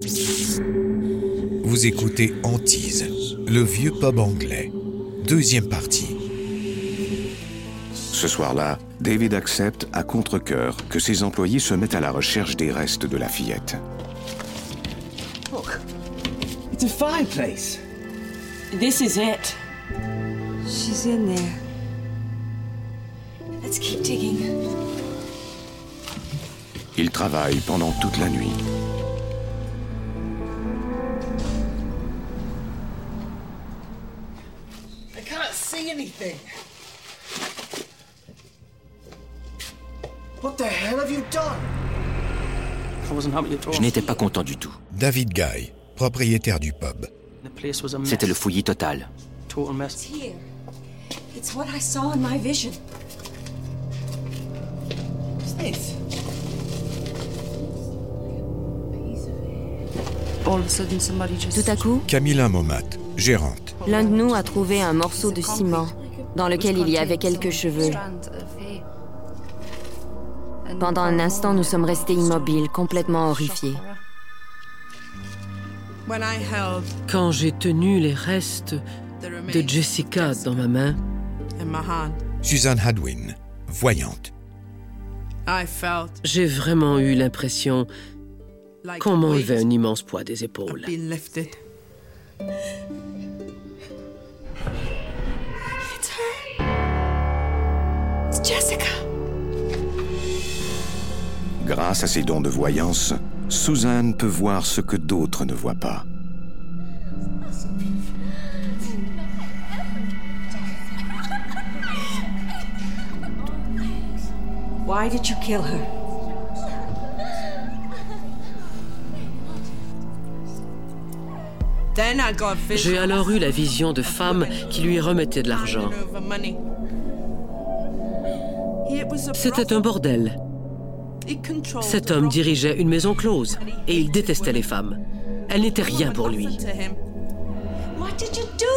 Vous écoutez Antise, le vieux pub anglais. Deuxième partie. Ce soir-là, David accepte à contre-coeur que ses employés se mettent à la recherche des restes de la fillette. Look, it's a fireplace. This is it. She's in there. Let's keep digging. Il travaille pendant toute la nuit. See anything. What the hell have you done? I wasn't happy at all. Je n'étais pas content du tout. David Guy, propriétaire du pub. The place was a mess. C'était le fouillis total. total mess. It's here. It's what I saw in my vision. What's this? All of a sudden, somebody just. Tout à coup, Camilla Momat, gérante. L'un de nous a trouvé un morceau de ciment dans lequel il y avait quelques cheveux. Pendant un instant, nous sommes restés immobiles, complètement horrifiés. Quand j'ai tenu les restes de Jessica dans ma main, Suzanne Hadwin, voyante. J'ai vraiment eu l'impression qu'on m'enlevait un immense poids des épaules. Jessica. Grâce à ses dons de voyance, Suzanne peut voir ce que d'autres ne voient pas. Why did you kill her? J'ai alors eu la vision de femmes qui lui remettaient de l'argent. C'était un bordel. Cet homme dirigeait une maison close et il détestait les femmes. Elles n'étaient rien pour lui. to him. What did you do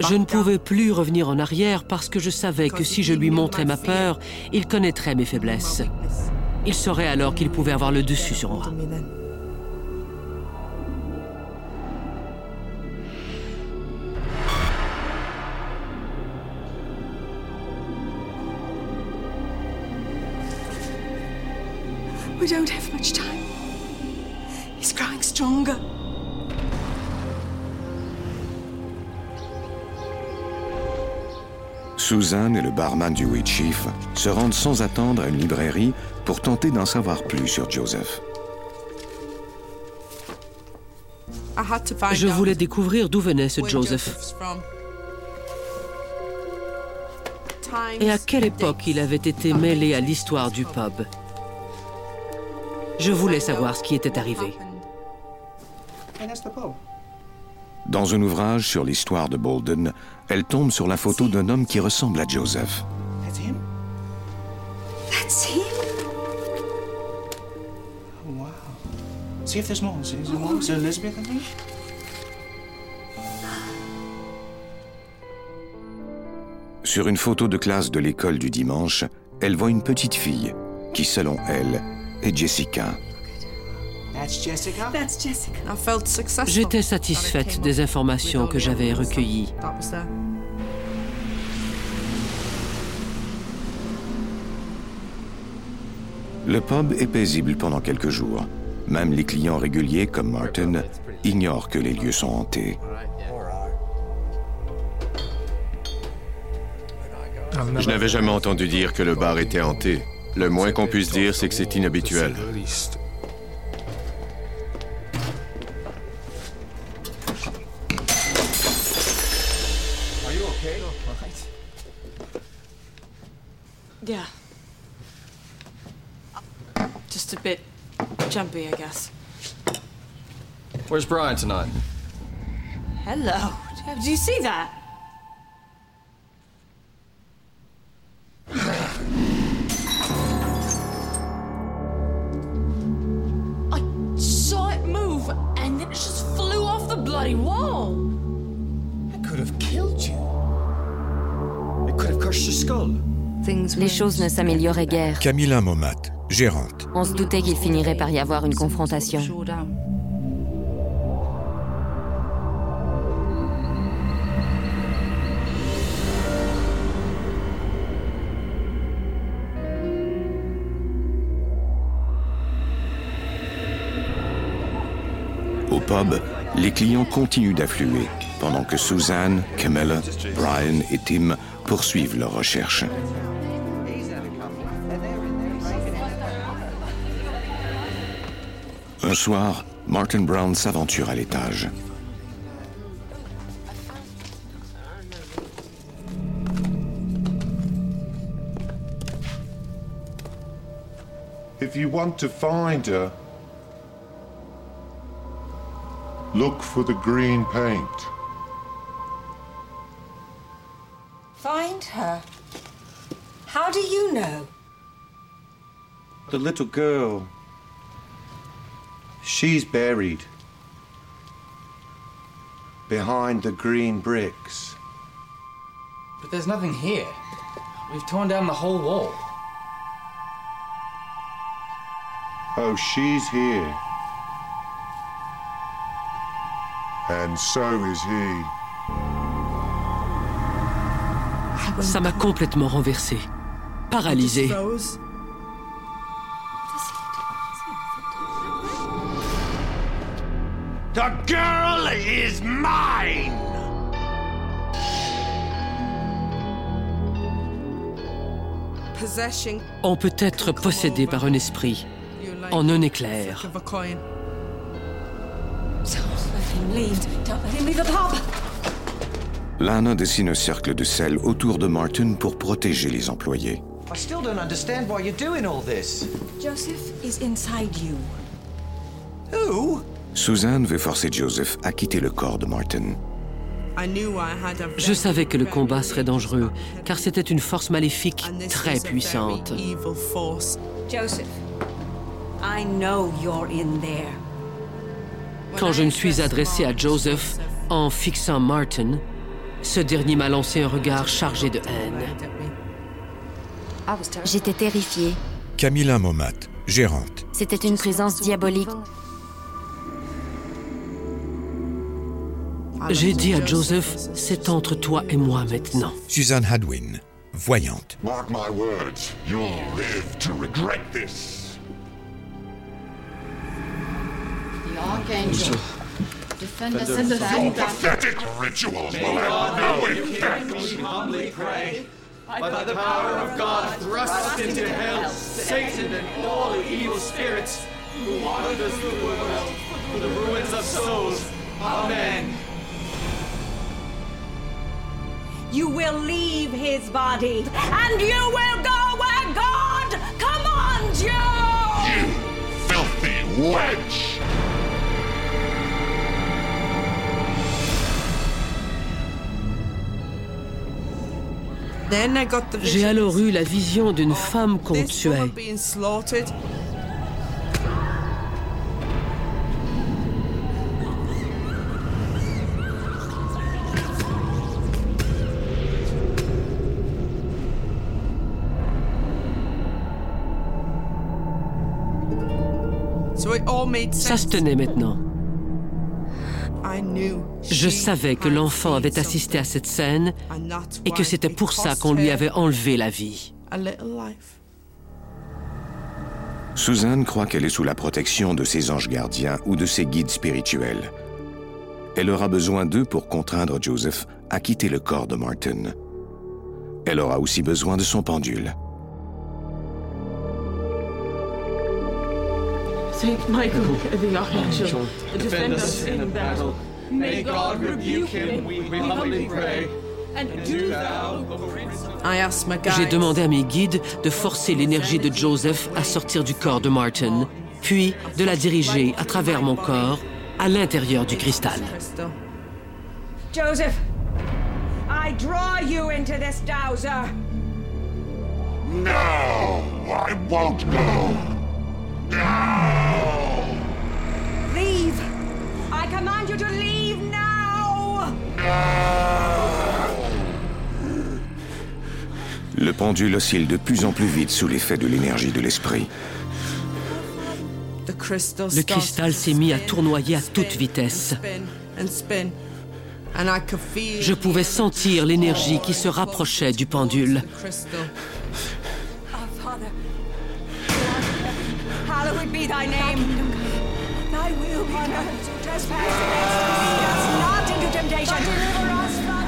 Je ne pouvais plus revenir en arrière parce que je savais que si je lui montrais ma peur, il connaîtrait mes faiblesses. Il saurait alors qu'il pouvait avoir le dessus sur moi. Suzanne et le barman du Wheat Chief se rendent sans attendre à une librairie pour tenter d'en savoir plus sur Joseph. Je voulais découvrir d'où venait ce Joseph et à quelle époque il avait été mêlé à l'histoire du pub? Je voulais savoir ce qui était arrivé. Dans un ouvrage sur l'histoire de Bolden, elle tombe sur la photo d'un homme qui ressemble à Joseph. That's him? That's him? Oh, wow. See if there's more. Is there more? Is there Elizabeth, I think? Sur une photo de classe de l'école du dimanche, elle voit une petite fille qui, selon elle, est Jessica. J'étais satisfaite des informations que the j'avais recueillies. Le pub est paisible pendant quelques jours. Même les clients réguliers comme Martin ignorent que les lieux sont hantés. Je n'avais jamais entendu dire que le bar était hanté. Le moins qu'on puisse dire, c'est que c'est inhabituel. just a bit jumpy, I guess. Where's Brian tonight? Hello. Do you see that? I saw it move, and then it just flew off the bloody wall. It could have killed you. It could have crushed your skull. Les choses ne s'amélioraient guère. Camilla Momat, gérante. On se doutait qu'il finirait par y avoir une confrontation. Au pub, les clients continuent d'affluer, pendant que Suzanne, Camilla, Brian et Tim poursuivent leurs recherches. Soir, Martin Brown s'aventure à l'étage. If you want to find her, look for the green paint. Find her? How do you know? The little girl. She's buried. Behind the green bricks. But there's nothing here. We've torn down the whole wall. Oh, she's here. And so is he. Ça m'a complètement renversé. Paralysé. The girl is mine! Possession On peut être possédé par un esprit en un éclair. of a coin. Don't let him leave. Don't let him leave the pub. Lana dessine un cercle de sel autour de Martin pour protéger les employés. I still don't understand why you're doing all this. Joseph is inside you. Who? Suzanne veut forcer Joseph à quitter le corps de Martin. Je savais que le combat serait dangereux, car c'était une force maléfique très puissante. evil force. Joseph, I know you're in there. Quand je me suis adressé à Joseph en fixant Martin, ce dernier m'a lancé un regard chargé de haine. J'étais terrifiée. Camilla Momat, gérante. C'était une présence diabolique. J'ai dit à Joseph, c'est entre toi et moi maintenant. Suzanne Hadwin, voyante. Mark my words, you'll live to regret this. The Archangel. Defend us us. save Your pathetic rituals will have no effect. We humbly pray. By the power of God, thrust us into hell, Satan and all the evil spirits who wanders through the world for the ruins of souls. Amen. You will leave his body, and you will go where God commands you! You filthy wench! Then I got the J'ai vision alors eu la vision d'une femme qu'on tuait. Ça se tenait maintenant. Je savais que l'enfant avait assisté à cette scène et que c'était it pour ça qu'on lui avait enlevé la vie. a little life. Suzanne croit qu'elle est sous la protection de ses anges gardiens ou de ses guides spirituels. Elle aura besoin d'eux pour contraindre Joseph à quitter le corps de Martin. Elle aura aussi besoin de son pendule. Saint Michael, the Archangel, Defend us in the battle. May God rebuke him, we humbly pray. And do thou, O Prince of I asked my J'ai demandé à mes guides de forcer l'énergie de Joseph à sortir du corps de Martin, puis de la diriger à travers mon corps à l'intérieur du cristal. Crystal. Joseph, I draw you into this dowser. No! I won't go! No! Leave! I command you to leave now! Le pendule oscille de plus en plus vite sous l'effet de l'énergie de l'esprit. Le cristal s'est mis à tournoyer à toute vitesse. Je pouvais sentir l'énergie qui se rapprochait du pendule. Hallowed be thy name. Thy will be done. Trespass against us. Not into temptation. But deliver us from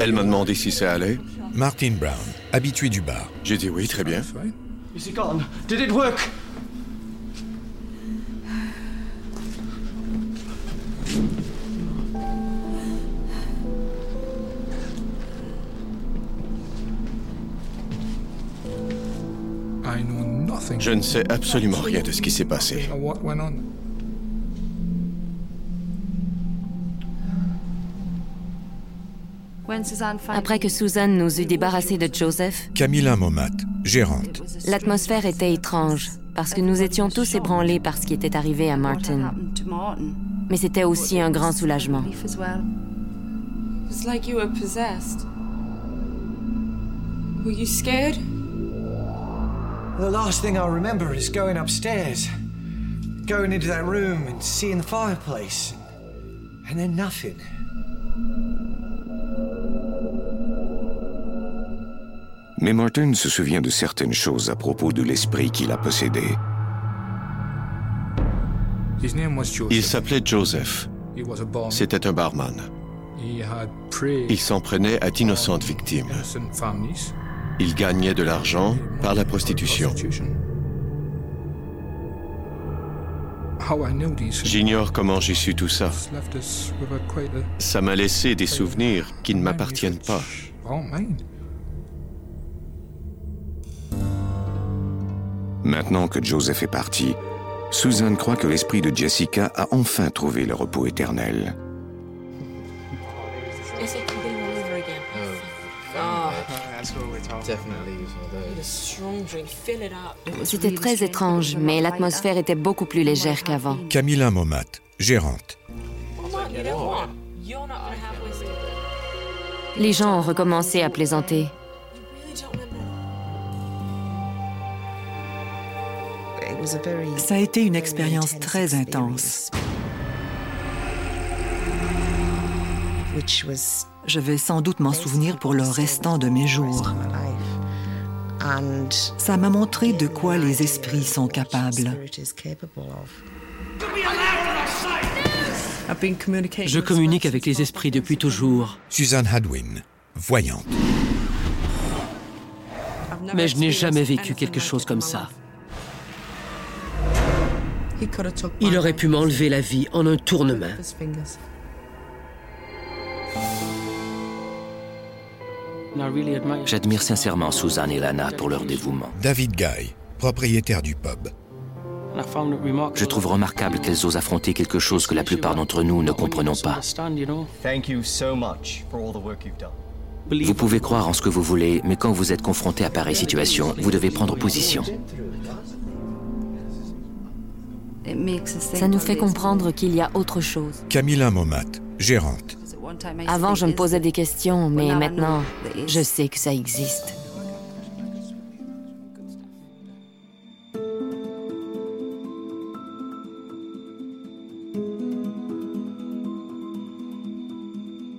Elle m'a demandé si ça allait. Martin Brown, habitué du bar. J'ai dit oui, très bien. Is he gone? Did it work? Je ne sais absolument rien de ce qui s'est passé. Après que Susan nous eut débarrassés de Joseph, Camilla Momat, gérante. l'atmosphère était étrange parce que nous étions tous ébranlés par ce qui était arrivé à Martin. Mais c'était aussi un grand soulagement. It's like you were possessed. Were you scared? The last thing I remember is going upstairs, going into that room and seeing the fireplace, and then nothing. Mais Martin se souvient de certaines choses à propos de l'esprit qui l'a possédé. Il s'appelait Joseph. C'était un barman. Il s'en prenait à d'innocentes victimes. Il gagnait de l'argent par la prostitution. J'ignore comment j'ai su tout ça. Ça m'a laissé des souvenirs qui ne m'appartiennent pas. Maintenant que Joseph est parti, Susan croit que l'esprit de Jessica a enfin trouvé le repos éternel. C'était très étrange, mais l'atmosphère était beaucoup plus légère qu'avant. Camilla Momat, gérante. Les gens ont recommencé à plaisanter. Ça a été une expérience très intense. Je vais sans doute m'en souvenir pour le restant de mes jours. Ça m'a montré de quoi les esprits sont capables. Je communique avec les esprits depuis toujours. Suzanne Hadwin, voyante. Mais je n'ai jamais vécu quelque chose comme ça. Il aurait pu m'enlever la vie en un tournement. J'admire sincèrement Suzanne et Lana pour leur dévouement. David Guy, propriétaire du pub. Je trouve remarquable qu'elles osent affronter quelque chose que la plupart d'entre nous ne comprenons pas. Vous pouvez croire en ce que vous voulez, mais quand vous êtes confronté à pareille situation, vous devez prendre position. Ça nous fait comprendre qu'il y a autre chose. Camilla Momat, gérante. Avant, je me posais des questions, mais maintenant, je sais que ça existe.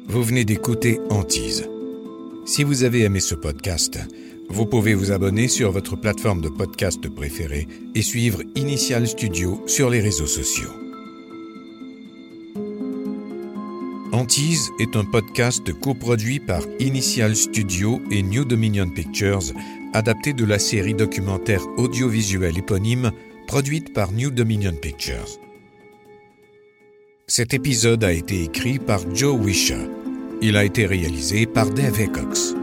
Vous venez d'écouter Antise. Si vous avez aimé ce podcast, vous pouvez vous abonner sur votre plateforme de podcast préférée et suivre Initial Studio sur les réseaux sociaux. Antise est un podcast coproduit par Initial Studio et New Dominion Pictures, adapté de la série documentaire audiovisuelle éponyme produite par New Dominion Pictures. Cet épisode a été écrit par Joe Wisha. Il a été réalisé par Dave Cox.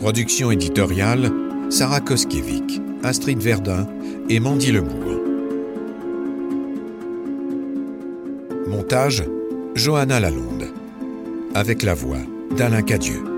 Production éditoriale Sarah Koskiewicz, Astrid Verdun et Mandy Lebourg. Montage Johanna Lalonde. Avec la voix d'Alain Cadieux.